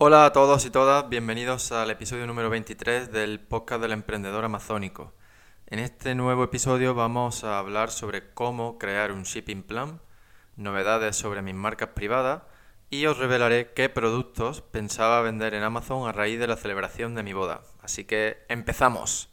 Hola a todos y todas, bienvenidos al episodio número 23 del podcast del emprendedor amazónico. En este nuevo episodio vamos a hablar sobre cómo crear un shipping plan, novedades sobre mis marcas privadas y os revelaré qué productos pensaba vender en Amazon a raíz de la celebración de mi boda. Así que empezamos.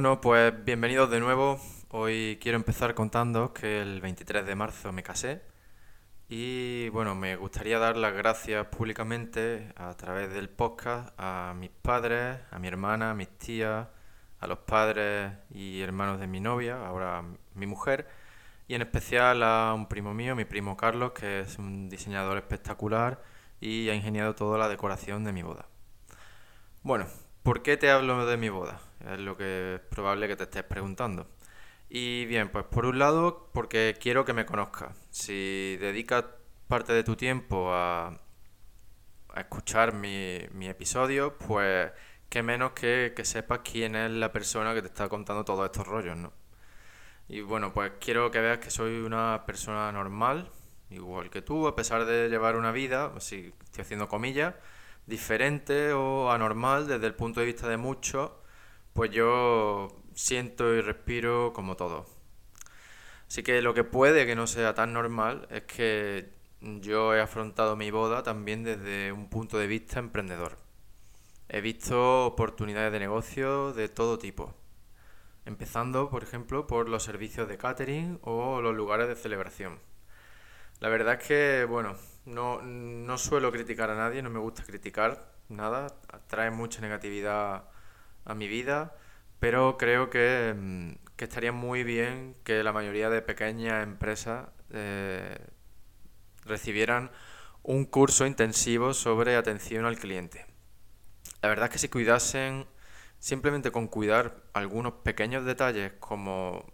Bueno, pues bienvenidos de nuevo. Hoy quiero empezar contando que el 23 de marzo me casé y bueno, me gustaría dar las gracias públicamente a través del podcast a mis padres, a mi hermana, a mis tías, a los padres y hermanos de mi novia, ahora mi mujer, y en especial a un primo mío, mi primo Carlos, que es un diseñador espectacular y ha ingeniado toda la decoración de mi boda. Bueno, ¿por qué te hablo de mi boda? Es lo que es probable que te estés preguntando. Y bien, pues por un lado, porque quiero que me conozcas. Si dedicas parte de tu tiempo a, escuchar mi, mi episodio, pues qué menos que, que sepas quién es la persona que te está contando todos estos rollos, ¿no? Y bueno, pues quiero que veas que soy una persona normal, igual que tú, a pesar de llevar una vida, si estoy haciendo comillas, diferente o anormal desde el punto de vista de muchos, pues yo siento y respiro como todo. Así que lo que puede que no sea tan normal es que yo he afrontado mi boda también desde un punto de vista emprendedor. He visto oportunidades de negocio de todo tipo. Empezando, por ejemplo, por los servicios de catering o los lugares de celebración. La verdad es que, bueno, no, no suelo criticar a nadie, no me gusta criticar nada, trae mucha negatividad a mi vida, pero creo que, mm, que estaría muy bien que la mayoría de pequeñas empresas eh, recibieran un curso intensivo sobre atención al cliente. La verdad es que si cuidasen, simplemente con cuidar algunos pequeños detalles como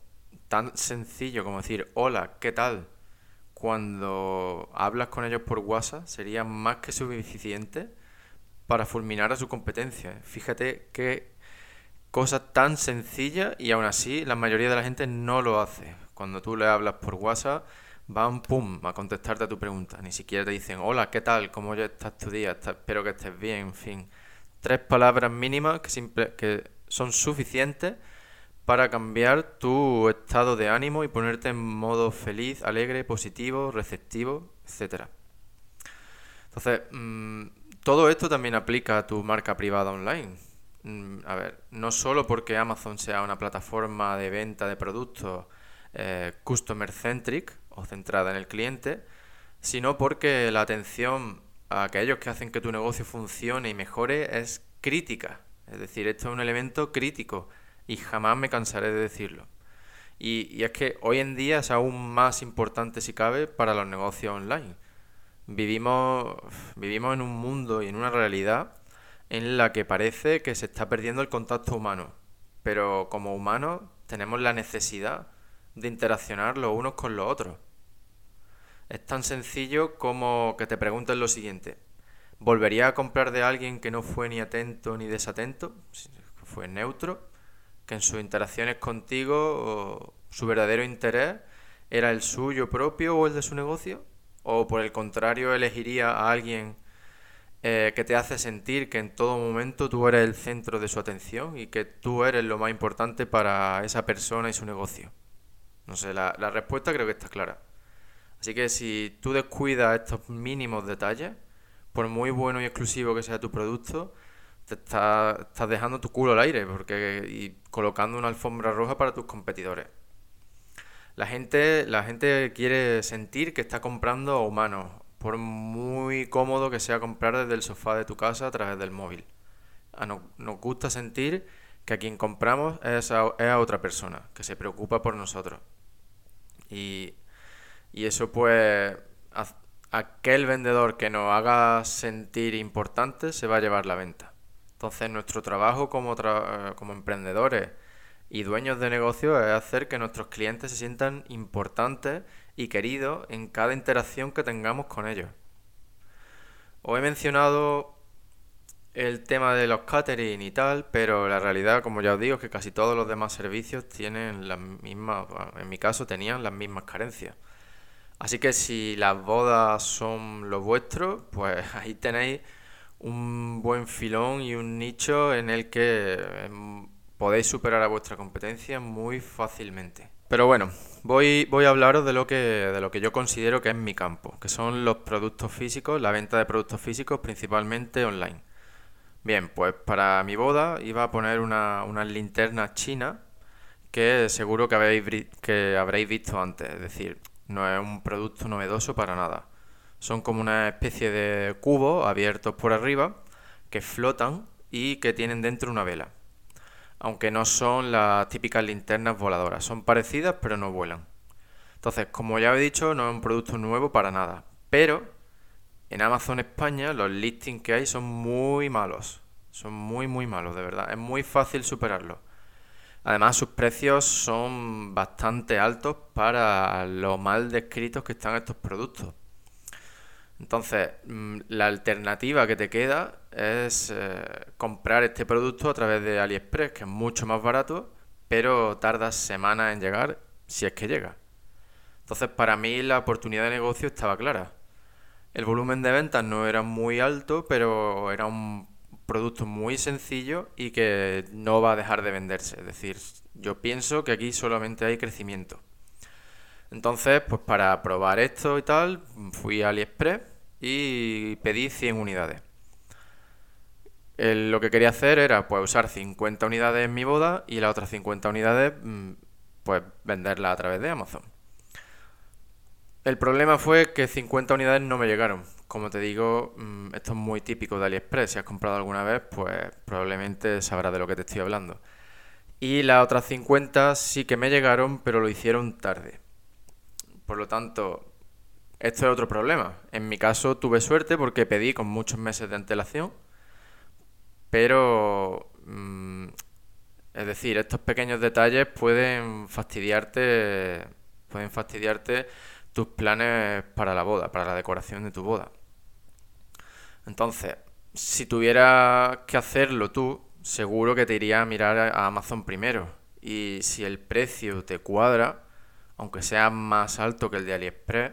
tan sencillo como decir, hola, ¿qué tal? Cuando hablas con ellos por WhatsApp sería más que suficiente para fulminar a su competencia. Fíjate qué cosa tan sencilla y aún así la mayoría de la gente no lo hace. Cuando tú le hablas por WhatsApp, van pum a contestarte a tu pregunta. Ni siquiera te dicen, hola, ¿qué tal? ¿Cómo ya estás tu día? Espero que estés bien, en fin. Tres palabras mínimas que, son suficientes para cambiar tu estado de ánimo y ponerte en modo feliz, alegre, positivo, receptivo, etc. Entonces, mmm, todo esto también aplica a tu marca privada online. Mm, a ver, no solo porque Amazon sea una plataforma de venta de productos eh, customer centric o centrada en el cliente, sino porque la atención a aquellos que hacen que tu negocio funcione y mejore es crítica. Es decir, esto es un elemento crítico y jamás me cansaré de decirlo. Y, y, es que hoy en día es aún más importante si cabe para los negocios online. Vivimos, vivimos en un mundo y en una realidad en la que parece que se está perdiendo el contacto humano, pero como humanos tenemos la necesidad de interaccionar los unos con los otros. Es tan sencillo como que te pregunten lo siguiente. ¿Volvería a comprar de alguien que no fue ni atento ni desatento? Fue neutro, que en sus interacciones contigo su verdadero interés era el suyo propio o el de su negocio? ¿O por el contrario elegiría a alguien eh, que te hace sentir que en todo momento tú eres el centro de su atención y que tú eres lo más importante para esa persona y su negocio. No sé, la, la respuesta creo que está clara. Así que si tú descuidas estos mínimos detalles, por muy bueno y exclusivo que sea tu producto, te estás dejando tu culo al aire porque, y colocando una alfombra roja para tus competidores. La gente, la gente quiere sentir que está comprando a humanos, por muy cómodo que sea comprar desde el sofá de tu casa a través del móvil. nos, gusta sentir que a quien compramos es a, es a otra persona, que se preocupa por nosotros. Y, y eso pues aquel vendedor que nos haga sentir importantes se va a llevar la venta. Entonces nuestro trabajo como, eh, como emprendedores y dueños de negocio es hacer que nuestros clientes se sientan importantes y queridos en cada interacción que tengamos con ellos. Os he mencionado el tema de los catering y tal, pero la realidad, como ya os digo, es que casi todos los demás servicios tienen las mismas, en mi caso tenían las mismas carencias. Así que si las bodas son lo vuestro, pues ahí tenéis un buen filón y un nicho en el que em, podéis superar a vuestra competencia muy fácilmente. Pero bueno, voy, voy a hablaros de lo, que, de lo que yo considero que es mi campo, que son los productos físicos, la venta de productos físicos principalmente online. Bien, pues para mi boda iba a poner una, unas linternas chinas que seguro que habéis, que habréis visto antes, es decir, no es un producto novedoso para nada. Son como una especie de cubos abiertos por arriba que flotan y que tienen dentro una vela. Aunque no son las típicas linternas voladoras, son parecidas pero no vuelan. Entonces, como ya he dicho, no es un producto nuevo para nada. Pero en Amazon España los listings que hay son muy malos. Son muy muy malos, de verdad. Es muy fácil superarlos. Además, sus precios son bastante altos para lo mal descritos que están estos productos. Entonces, mm, la alternativa que te queda es eh, comprar este producto a través de AliExpress, que es mucho más barato, pero tarda semanas en llegar, si es que llega. Entonces, para mí la oportunidad de negocio estaba clara. El volumen de ventas no era muy alto, pero era un producto muy sencillo y que no va a dejar de venderse. Es decir, yo pienso que aquí solamente hay crecimiento. Entonces, pues para probar esto y tal, fui a AliExpress y pedí 100 unidades. lo que quería hacer era pues usar 50 unidades en mi boda y las otras 50 unidades mm, pues venderlas a través de Amazon. El problema fue que 50 unidades no me llegaron. Como te digo, mm, esto es muy típico de AliExpress. Si has comprado alguna vez, pues probablemente sabrás de lo que te estoy hablando. Y las otras 50 sí que me llegaron, pero lo hicieron tarde. Por lo tanto, esto es otro problema. En mi caso tuve suerte porque pedí con muchos meses de antelación, pero... Mm, es decir, estos pequeños detalles pueden fastidiarte, pueden fastidiarte tus planes para la boda, para la decoración de tu boda. Entonces, si tuvieras que hacerlo tú, seguro que te iría a mirar a Amazon primero. Y si el precio te cuadra, aunque sea más alto que el de AliExpress,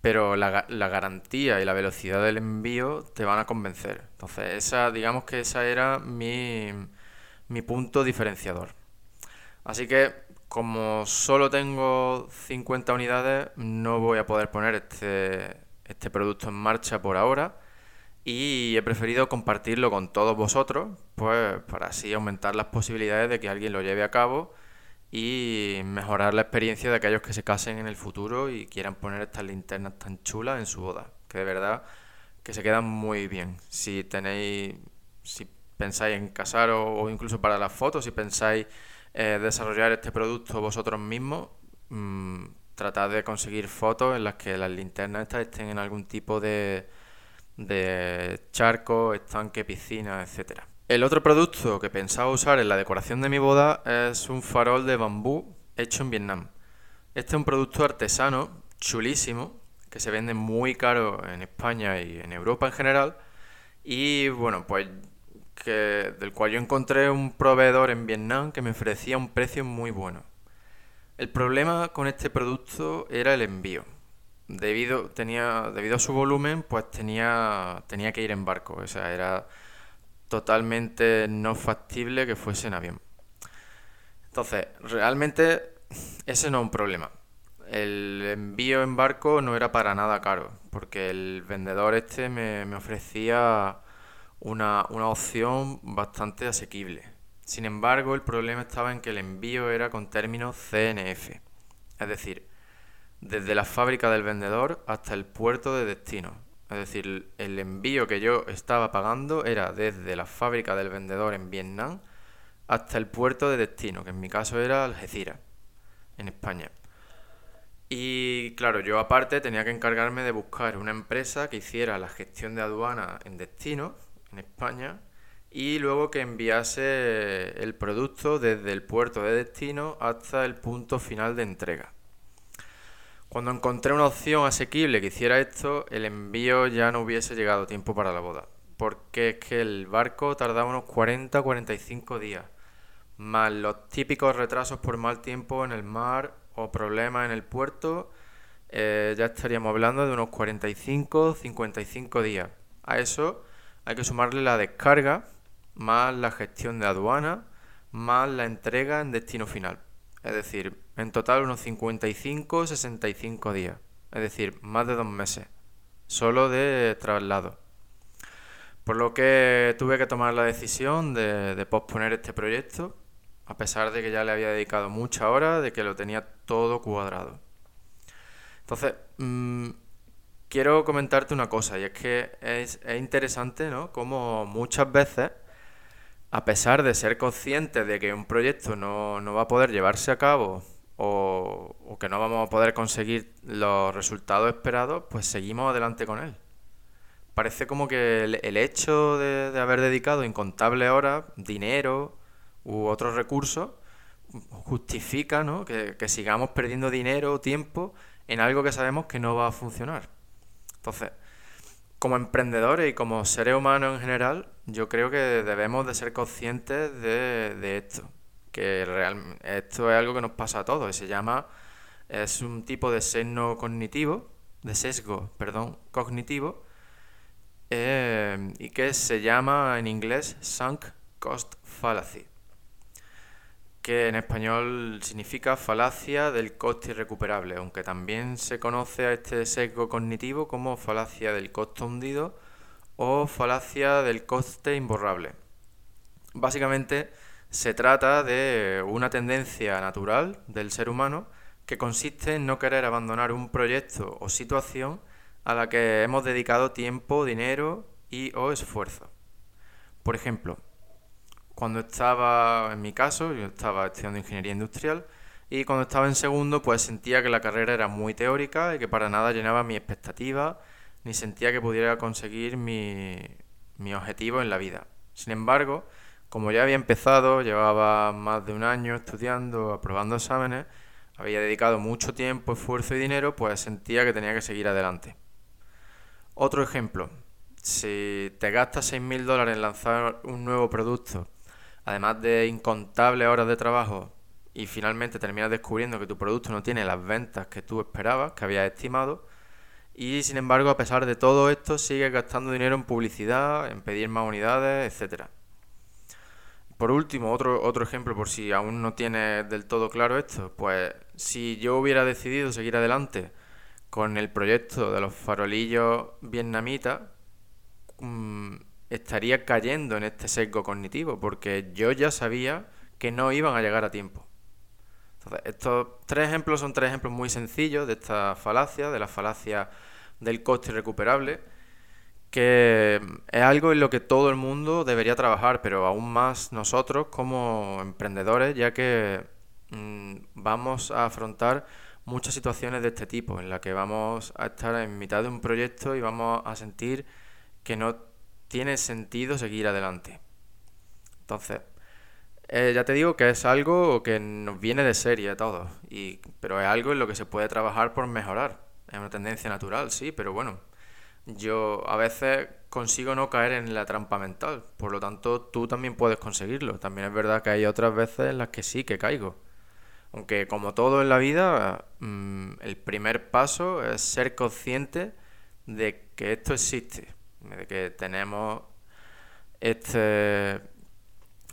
pero la, la, garantía y la velocidad del envío te van a convencer. Entonces, esa, digamos que esa era mi, mi punto diferenciador. Así que como solo tengo 50 unidades, no voy a poder poner este, este producto en marcha por ahora y he preferido compartirlo con todos vosotros, pues para así aumentar las posibilidades de que alguien lo lleve a cabo y mejorar la experiencia de aquellos que se casen en el futuro y quieran poner estas linternas tan chulas en su boda, que de verdad que se quedan muy bien. Si tenéis, si pensáis en casar o incluso para las fotos, si pensáis eh, desarrollar este producto vosotros mismos, mm, tratad de conseguir fotos en las que las linternas estas estén en algún tipo de, de charco, estanque, piscina, etcétera. El otro producto que pensaba usar en la decoración de mi boda es un farol de bambú hecho en Vietnam. Este es un producto artesano, chulísimo, que se vende muy caro en España y en Europa en general. Y bueno, pues que, del cual yo encontré un proveedor en Vietnam que me ofrecía un precio muy bueno. El problema con este producto era el envío. Debido, tenía, debido a su volumen, pues tenía, tenía que ir en barco. Era totalmente no factible que fuese en avión. Entonces, realmente ese no es un problema. El envío en barco no era para nada caro, porque el vendedor este me, me ofrecía una, opción bastante asequible. Sin embargo, el problema estaba en que el envío era con términos CNF, es decir, desde la fábrica del vendedor hasta el puerto de destino. Es decir, el envío que yo estaba pagando era desde la fábrica del vendedor en Vietnam hasta el puerto de destino, que en mi caso era Algeciras, en España. Y claro, yo aparte tenía que encargarme de buscar una empresa que hiciera la gestión de aduana en destino, en España, y luego que enviase el producto desde el puerto de destino hasta el punto final de entrega. Cuando encontré una opción asequible que hiciera esto, el envío ya no hubiese llegado tiempo para la boda. Porque es que el barco tardaba unos 40-45 días, más los típicos retrasos por mal tiempo en el mar o problemas en el puerto, eh, ya estaríamos hablando de unos 45-55 días. A eso hay que sumarle la descarga, más la gestión de aduana, más la entrega en destino final. Es decir, en total unos 55 65 días. Es decir, más de dos meses. Solo de traslado. Por lo que tuve que tomar la decisión de, posponer este proyecto, a pesar de que ya le había dedicado muchas horas, de que lo tenía todo cuadrado. Entonces, mm, quiero comentarte una cosa, y es que es, es interesante, ¿no? Como muchas veces a pesar de ser conscientes de que un proyecto no, va a poder llevarse a cabo o, que no vamos a poder conseguir los resultados esperados, pues seguimos adelante con él. Parece como que el, hecho de, haber dedicado incontables horas, dinero u otros recursos, justifica ¿no? que, sigamos perdiendo dinero o tiempo en algo que sabemos que no va a funcionar. Entonces, como emprendedores y como seres humanos en general, yo creo que debemos de ser conscientes de, esto. Que real, esto es algo que nos pasa a todos y se llama, es un tipo de sesgo cognitivo, de sesgo, perdón, cognitivo, eh, y que se llama en inglés sunk cost fallacy que en español significa falacia del coste irrecuperable, aunque también se conoce a este sesgo cognitivo como falacia del costo hundido o falacia del coste imborrable. Básicamente se trata de una tendencia natural del ser humano que consiste en no querer abandonar un proyecto o situación a la que hemos dedicado tiempo, dinero y o esfuerzo. Por ejemplo, cuando estaba, en mi caso, yo estaba estudiando ingeniería industrial y cuando estaba en segundo pues sentía que la carrera era muy teórica y que para nada llenaba mi expectativa ni sentía que pudiera conseguir mi, mi objetivo en la vida. Sin embargo, como ya había empezado, llevaba más de un año estudiando, aprobando exámenes, había dedicado mucho tiempo, esfuerzo y dinero, pues sentía que tenía que seguir adelante. Otro ejemplo, si te gastas 6.000 dólares en lanzar un nuevo producto además de incontables horas de trabajo y finalmente terminas descubriendo que tu producto no tiene las ventas que tú esperabas, que habías estimado, y sin embargo, a pesar de todo esto, sigues gastando dinero en publicidad, en pedir más unidades, etcétera. Por último, otro, otro ejemplo, por si aún no tienes del todo claro esto, pues si yo hubiera decidido seguir adelante con el proyecto de los farolillos vietnamitas, mm, estaría cayendo en este sesgo cognitivo, porque yo ya sabía que no iban a llegar a tiempo. Entonces, estos tres ejemplos son tres ejemplos muy sencillos de esta falacia, de la falacia del coste irrecuperable, que es algo en lo que todo el mundo debería trabajar, pero aún más nosotros como emprendedores, ya que mm, vamos a afrontar muchas situaciones de este tipo, en las que vamos a estar en mitad de un proyecto y vamos a sentir que no tiene sentido seguir adelante. Entonces, eh, ya te digo que es algo que nos viene de serie a todos, y, pero es algo en lo que se puede trabajar por mejorar. Es una tendencia natural, sí, pero bueno, yo a veces consigo no caer en la trampa mental, por lo tanto tú también puedes conseguirlo. También es verdad que hay otras veces en las que sí que caigo. Aunque como todo en la vida, mm, el primer paso es ser consciente de que esto existe de que tenemos este,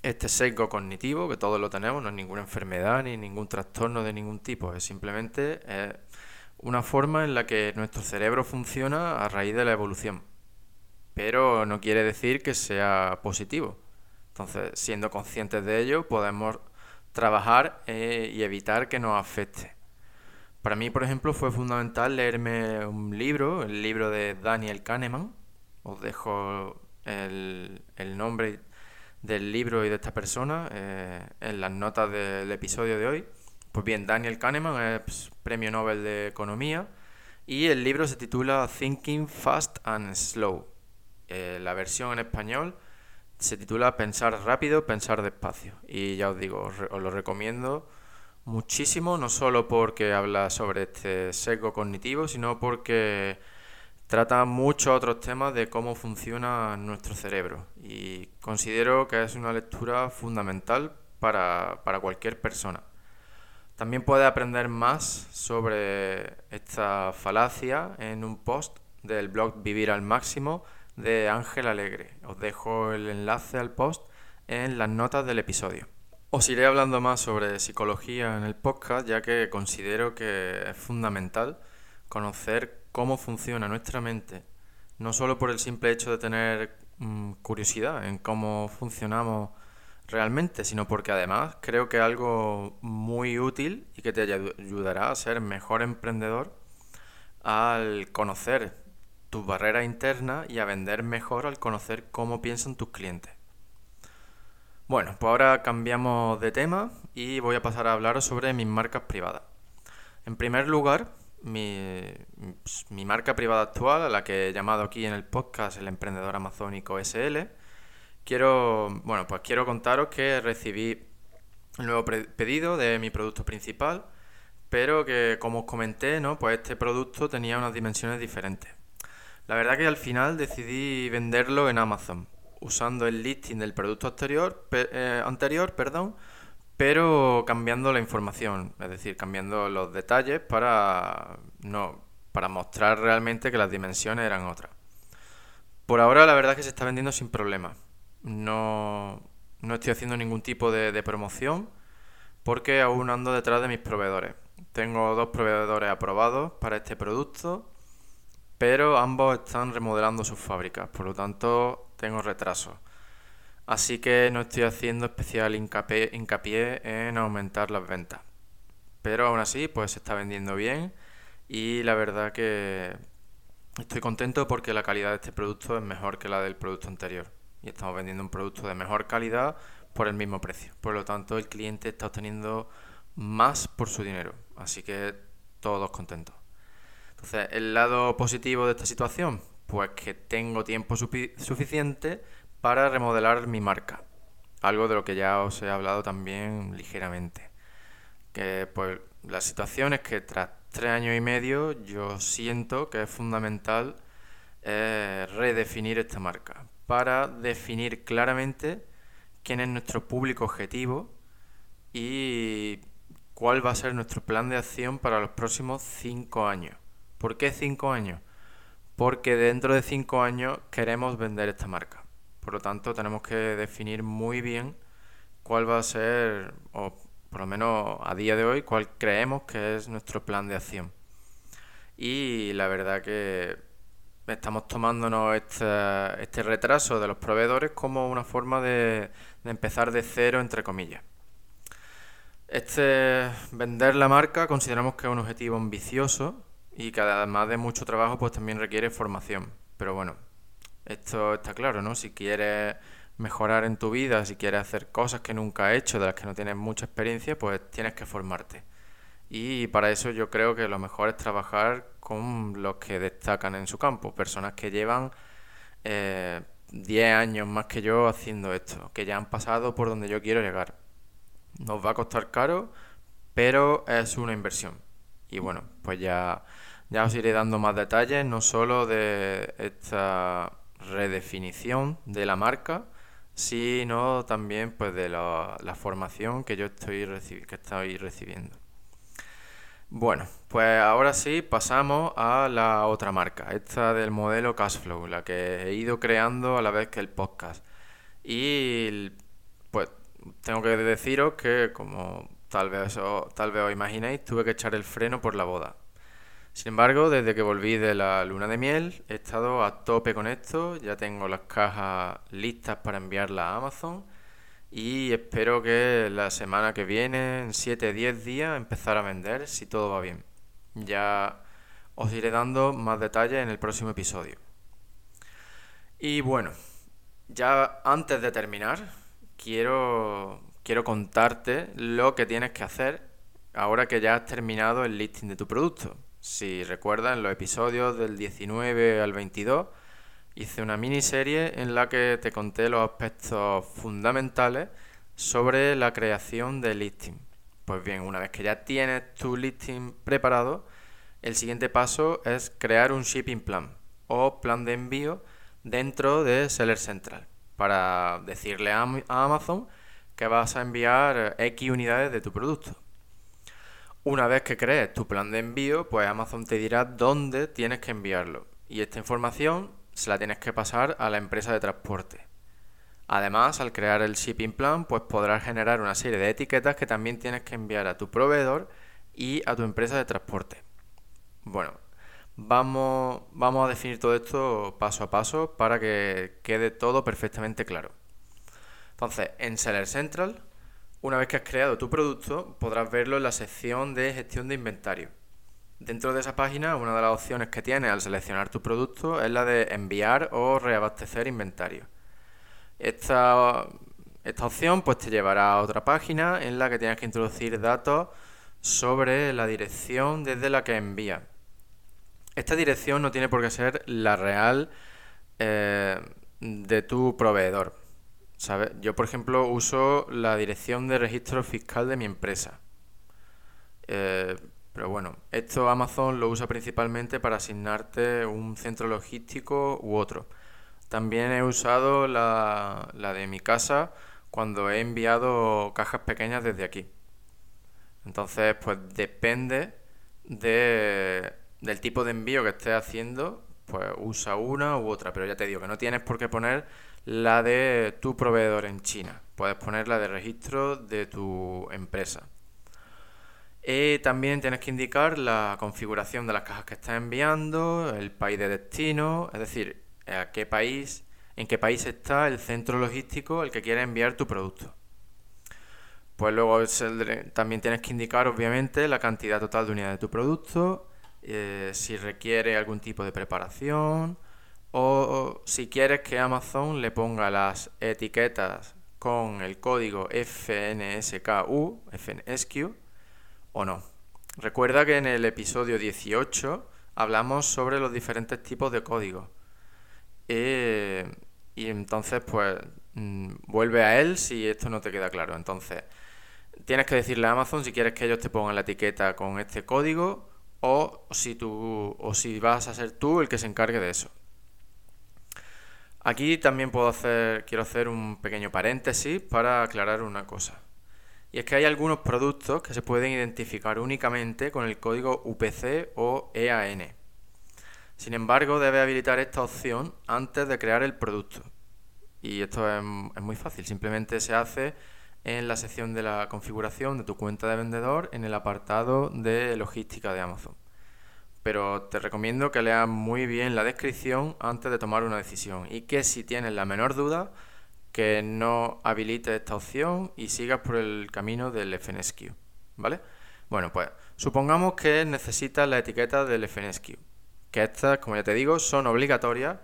este sesgo cognitivo, que todos lo tenemos, no es ninguna enfermedad ni ningún trastorno de ningún tipo, es simplemente una forma en la que nuestro cerebro funciona a raíz de la evolución. Pero no quiere decir que sea positivo. Entonces, siendo conscientes de ello, podemos trabajar eh, y evitar que nos afecte. Para mí, por ejemplo, fue fundamental leerme un libro, el libro de Daniel Kahneman, os dejo el, nombre del libro y de esta persona eh, en las notas del episodio de hoy Pues bien, Daniel Kahneman es premio Nobel de Economía y el libro se titula Thinking Fast and Slow. Eh, la versión en español se titula Pensar rápido, pensar despacio. Y ya os digo, os, lo recomiendo muchísimo, no solo porque habla sobre este sesgo cognitivo, sino porque trata muchos otros temas de cómo funciona nuestro cerebro. Y considero que es una lectura fundamental para, para cualquier persona. También puedes aprender más sobre esta falacia en un post del blog Vivir al Máximo de Ángel Alegre. Os dejo el enlace al post en las notas del episodio. Os iré hablando más sobre psicología en el podcast ya que considero que es fundamental conocer cómo funciona nuestra mente, no solo por el simple hecho de tener mm, curiosidad en cómo funcionamos realmente, sino porque además creo que es algo muy útil y que te ayudará a ser mejor emprendedor al conocer tus barreras internas y a vender mejor al conocer cómo piensan tus clientes. Bueno, pues ahora cambiamos de tema y voy a pasar a hablaros sobre mis marcas privadas. En primer lugar, mi, mi marca privada actual, a la que he llamado aquí en el podcast el emprendedor amazónico SL, Quiero, bueno, pues quiero contaros que recibí el nuevo pedido de mi producto principal, pero que como os comenté, ¿no? Pues este producto tenía unas dimensiones diferentes. La verdad que al final decidí venderlo en Amazon, usando el listing del producto anterior, eh, anterior perdón, pero cambiando la información, es decir, cambiando los detalles para, no, para mostrar realmente que las dimensiones eran otras. Por ahora la verdad es que se está vendiendo sin problemas. No, no estoy haciendo ningún tipo de, promoción porque aún ando detrás de mis proveedores. Tengo dos proveedores aprobados para este producto, pero ambos están remodelando sus fábricas, por lo tanto tengo retraso. Así que no estoy haciendo especial hincapié, hincapié en aumentar las ventas. Pero aún así, pues se está vendiendo bien y la verdad que estoy contento porque la calidad de este producto es mejor que la del producto anterior y estamos vendiendo un producto de mejor calidad por el mismo precio. Por lo tanto, el cliente está obteniendo más por su dinero. Así que todos contentos. Entonces, el lado positivo de esta situación, pues que tengo tiempo suficiente para remodelar mi marca. Algo de lo que ya os he hablado también ligeramente. Que pues la situación es que tras tres años y medio yo siento que es fundamental eh, redefinir esta marca para definir claramente quién es nuestro público objetivo y cuál va a ser nuestro plan de acción para los próximos cinco años. ¿Por qué cinco años? Porque dentro de cinco años queremos vender esta marca. Por lo tanto, tenemos que definir muy bien cuál va a ser, o por lo menos a día de hoy, cuál creemos que es nuestro plan de acción. Y la verdad que estamos tomándonos este, este, retraso de los proveedores como una forma de, empezar de cero, entre comillas. Este vender la marca consideramos que es un objetivo ambicioso y que además de mucho trabajo pues también requiere formación. Pero bueno, esto está claro, ¿no? Si quieres mejorar en tu vida, si quieres hacer cosas que nunca has hecho, de las que no tienes mucha experiencia, pues tienes que formarte. Y para eso yo creo que lo mejor es trabajar con los que destacan en su campo, personas que llevan 10 eh, años más que yo haciendo esto, que ya han pasado por donde yo quiero llegar. Nos va a costar caro, pero es una inversión. Y bueno, pues ya, ya os iré dando más detalles, no solo de esta redefinición de la marca, sino también pues de la, la formación que yo estoy, que estoy recibiendo. Bueno, pues ahora sí pasamos a la otra marca, esta del modelo Cashflow, la que he ido creando a la vez que el podcast. Y pues tengo que deciros que como tal vez, os, tal vez os imaginéis, tuve que echar el freno por la boda. Sin embargo, desde que volví de la luna de miel, he estado a tope con esto, ya tengo las cajas listas para enviarlas a Amazon y espero que la semana que viene, en 7-10 días, empezar a vender si todo va bien. Ya os iré dando más detalles en el próximo episodio. Y bueno, ya antes de terminar, quiero, quiero contarte lo que tienes que hacer ahora que ya has terminado el listing de tu producto. Si recuerdas, en los episodios del 19 al 22 hice una miniserie en la que te conté los aspectos fundamentales sobre la creación de listing. Pues bien, una vez que ya tienes tu listing preparado, el siguiente paso es crear un shipping plan o plan de envío dentro de Seller Central para decirle a Amazon que vas a enviar X unidades de tu producto. Una vez que crees tu plan de envío, pues Amazon te dirá dónde tienes que enviarlo. Y esta información se la tienes que pasar a la empresa de transporte. Además, al crear el shipping plan, pues podrás generar una serie de etiquetas que también tienes que enviar a tu proveedor y a tu empresa de transporte. Bueno, vamos, vamos a definir todo esto paso a paso para que quede todo perfectamente claro. Entonces, en Seller Central, una vez que has creado tu producto, podrás verlo en la sección de gestión de inventario. Dentro de esa página, una de las opciones que tienes al seleccionar tu producto es la de enviar o reabastecer inventario. Esta, esta opción pues, te llevará a otra página en la que tienes que introducir datos sobre la dirección desde la que envías. Esta dirección no tiene por qué ser la real eh, de tu proveedor. ¿sabes? Yo, por ejemplo, uso la dirección de registro fiscal de mi empresa. Eh, pero bueno, esto Amazon lo usa principalmente para asignarte un centro logístico u otro. También he usado la, la de mi casa cuando he enviado cajas pequeñas desde aquí. Entonces, pues depende de del tipo de envío que estés haciendo, pues usa una u otra, pero ya te digo que no tienes por qué poner la de tu proveedor en China, puedes poner la de registro de tu empresa. Y también tienes que indicar la configuración de las cajas que estás enviando, el país de destino, es decir, a qué país, en qué país está el centro logístico al que quieres enviar tu producto. Pues luego también tienes que indicar, obviamente, la cantidad total de unidades de tu producto, eh, si requiere algún tipo de preparación o, si quieres que Amazon le ponga las etiquetas con el código FNSKU, FNSQ o no. Recuerda que en el episodio 18 hablamos sobre los diferentes tipos de códigos. Eh, y entonces, pues, mm, vuelve a él si esto no te queda claro. Entonces, tienes que decirle a Amazon si quieres que ellos te pongan la etiqueta con este código o si, tú, o si vas a ser tú el que se encargue de eso. Aquí también puedo hacer, quiero hacer un pequeño paréntesis para aclarar una cosa. Y es que hay algunos productos que se pueden identificar únicamente con el código UPC o EAN. Sin embargo, debe habilitar esta opción antes de crear el producto. Y esto es, es muy fácil, simplemente se hace en la sección de la configuración de tu cuenta de vendedor en el apartado de logística de Amazon. Pero te recomiendo que leas muy bien la descripción antes de tomar una decisión y que si tienes la menor duda, que no habilites esta opción y sigas por el camino del FNSQ. ¿Vale? Bueno, pues supongamos que necesitas la etiqueta del FNSQ, que estas, como ya te digo, son obligatorias,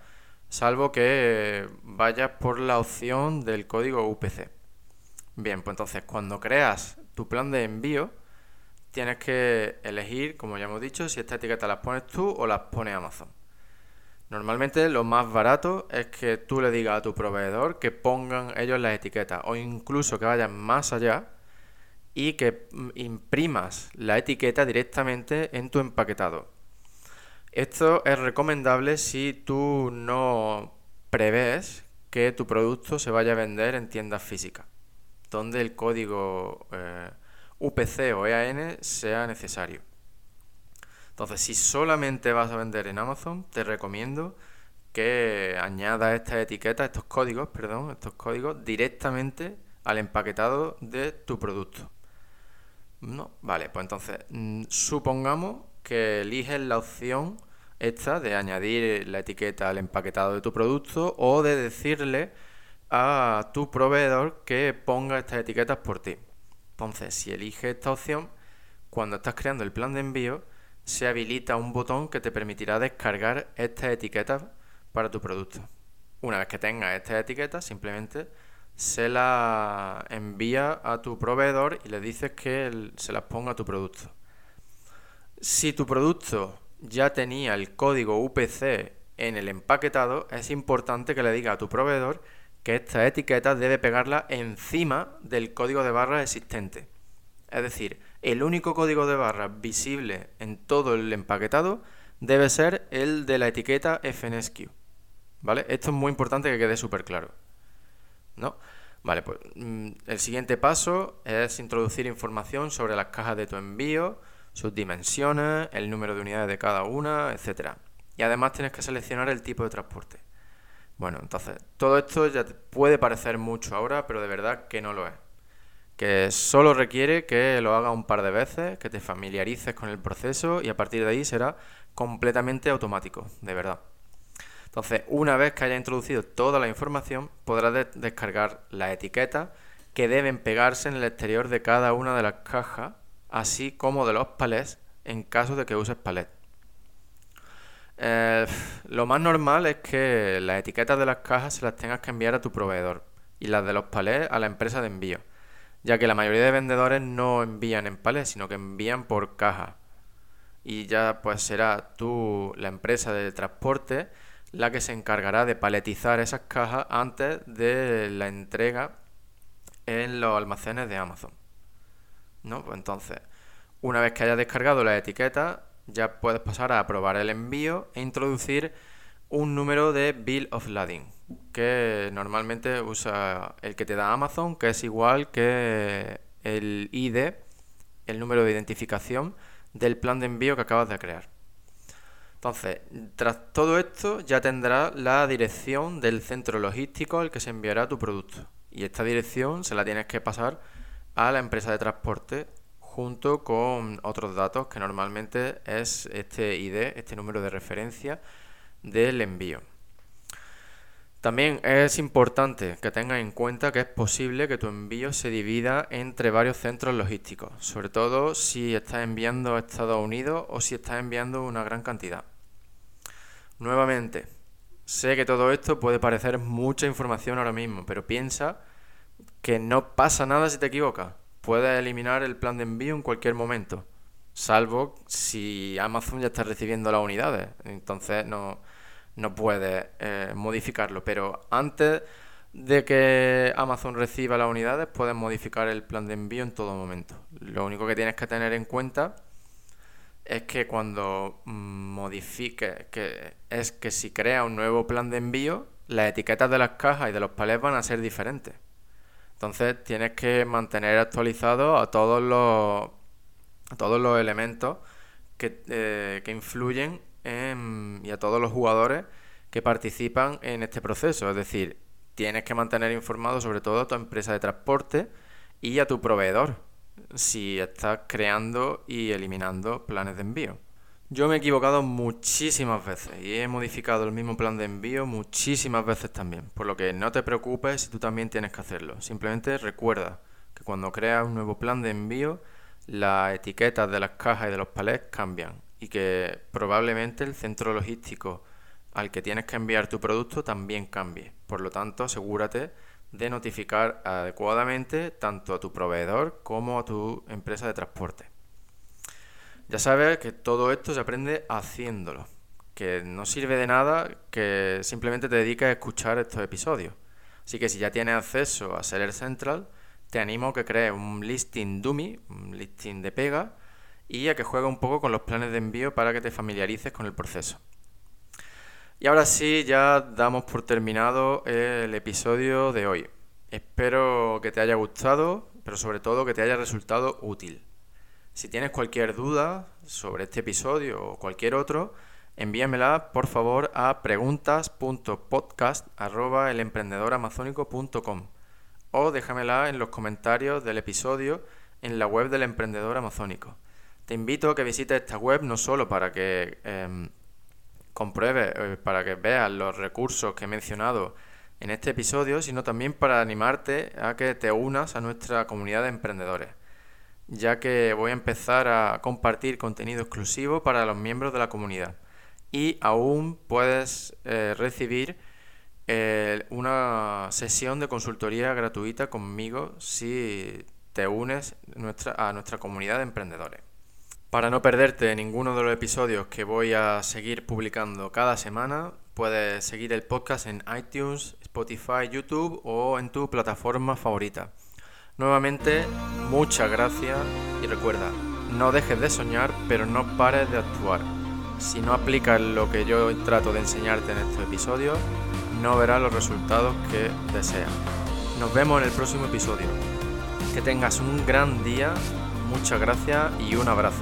salvo que vayas por la opción del código UPC. Bien, pues entonces cuando creas tu plan de envío, tienes que elegir, como ya hemos dicho, si esta etiqueta las pones tú o las pone Amazon. Normalmente lo más barato es que tú le digas a tu proveedor que pongan ellos las etiquetas o incluso que vayan más allá y que mm, imprimas la etiqueta directamente en tu empaquetado. Esto es recomendable si tú no prevés que tu producto se vaya a vender en tiendas físicas donde el código eh, UPC o EAN sea necesario. Entonces, si solamente vas a vender en Amazon, te recomiendo que añadas estas etiquetas, estos códigos, perdón, estos códigos directamente al empaquetado de tu producto. No, vale, pues entonces mm, supongamos que eliges la opción esta de añadir la etiqueta al empaquetado de tu producto o de decirle a tu proveedor que ponga estas etiquetas por ti. Entonces, si eliges esta opción, cuando estás creando el plan de envío, se habilita un botón que te permitirá descargar estas etiquetas para tu producto. Una vez que tengas estas etiquetas, simplemente se la envía a tu proveedor y le dices que se las ponga a tu producto. Si tu producto ya tenía el código UPC en el empaquetado, es importante que le diga a tu proveedor que esta etiqueta debe pegarla encima del código de barras existente. Es decir, el único código de barras visible en todo el empaquetado debe ser el de la etiqueta FNSQ. ¿Vale? Esto es muy importante que quede súper claro. ¿No? Vale, pues mm, el siguiente paso es introducir información sobre las cajas de tu envío, sus dimensiones, el número de unidades de cada una, etc. Y además tienes que seleccionar el tipo de transporte. Bueno, entonces, todo esto ya puede parecer mucho ahora, pero de verdad que no lo es. Que solo requiere que lo hagas un par de veces, que te familiarices con el proceso y a partir de ahí será completamente automático, de verdad. Entonces, una vez que haya introducido toda la información, podrás descargar las etiquetas que deben pegarse en el exterior de cada una de las cajas, así como de los palets en caso de que uses palet. Eh, lo más normal es que las etiquetas de las cajas se las tengas que enviar a tu proveedor y las de los palés a la empresa de envío, ya que la mayoría de vendedores no envían en palés, sino que envían por caja. Y ya pues será tú, la empresa de transporte, la que se encargará de paletizar esas cajas antes de la entrega en los almacenes de Amazon. ¿No? Pues entonces, una vez que hayas descargado la etiqueta, ya puedes pasar a aprobar el envío e introducir un número de Bill of Lading, que normalmente usa el que te da Amazon, que es igual que el ID, el número de identificación del plan de envío que acabas de crear. Entonces, tras todo esto ya tendrás la dirección del centro logístico al que se enviará tu producto. Y esta dirección se la tienes que pasar a la empresa de transporte junto con otros datos que normalmente es este ID, este número de referencia del envío. También es importante que tengas en cuenta que es posible que tu envío se divida entre varios centros logísticos, sobre todo si estás enviando a Estados Unidos o si estás enviando una gran cantidad. Nuevamente, sé que todo esto puede parecer mucha información ahora mismo, pero piensa que no pasa nada si te equivocas puedes eliminar el plan de envío en cualquier momento, salvo si Amazon ya está recibiendo las unidades, entonces no, no puedes eh, modificarlo, pero antes de que Amazon reciba las unidades puedes modificar el plan de envío en todo momento. Lo único que tienes que tener en cuenta es que cuando modifique, que es que si crea un nuevo plan de envío, las etiquetas de las cajas y de los palets van a ser diferentes. Entonces tienes que mantener actualizado a todos los, a todos los elementos que, eh, que influyen en, y a todos los jugadores que participan en este proceso. Es decir, tienes que mantener informado sobre todo a tu empresa de transporte y a tu proveedor si estás creando y eliminando planes de envío. Yo me he equivocado muchísimas veces y he modificado el mismo plan de envío muchísimas veces también, por lo que no te preocupes si tú también tienes que hacerlo. Simplemente recuerda que cuando creas un nuevo plan de envío, las etiquetas de las cajas y de los palets cambian y que probablemente el centro logístico al que tienes que enviar tu producto también cambie. Por lo tanto, asegúrate de notificar adecuadamente tanto a tu proveedor como a tu empresa de transporte. Ya sabes que todo esto se aprende haciéndolo, que no sirve de nada que simplemente te dediques a escuchar estos episodios. Así que si ya tienes acceso a Seller Central, te animo a que crees un listing dummy, un listing de pega, y a que juegues un poco con los planes de envío para que te familiarices con el proceso. Y ahora sí, ya damos por terminado el episodio de hoy. Espero que te haya gustado, pero sobre todo que te haya resultado útil. Si tienes cualquier duda sobre este episodio o cualquier otro, envíamela por favor a preguntas.podcast.elemprendedoramazónico.com o déjamela en los comentarios del episodio en la web del emprendedor amazónico. Te invito a que visites esta web no solo para que em, compruebes, eh, para que veas los recursos que he mencionado en este episodio, sino también para animarte a que te unas a nuestra comunidad de emprendedores ya que voy a empezar a compartir contenido exclusivo para los miembros de la comunidad. Y aún puedes eh, recibir una sesión de consultoría gratuita conmigo si te unes a nuestra comunidad de emprendedores. Para no perderte ninguno de los episodios que voy a seguir publicando cada semana, puedes seguir el podcast en iTunes, Spotify, YouTube o en tu plataforma favorita. Nuevamente, muchas gracias y recuerda, no dejes de soñar, pero no pares de actuar. Si no aplicas lo que yo trato de enseñarte en estos episodios, no verás los resultados que deseas. Nos vemos en el próximo episodio. Que tengas un gran día, muchas gracias y un abrazo.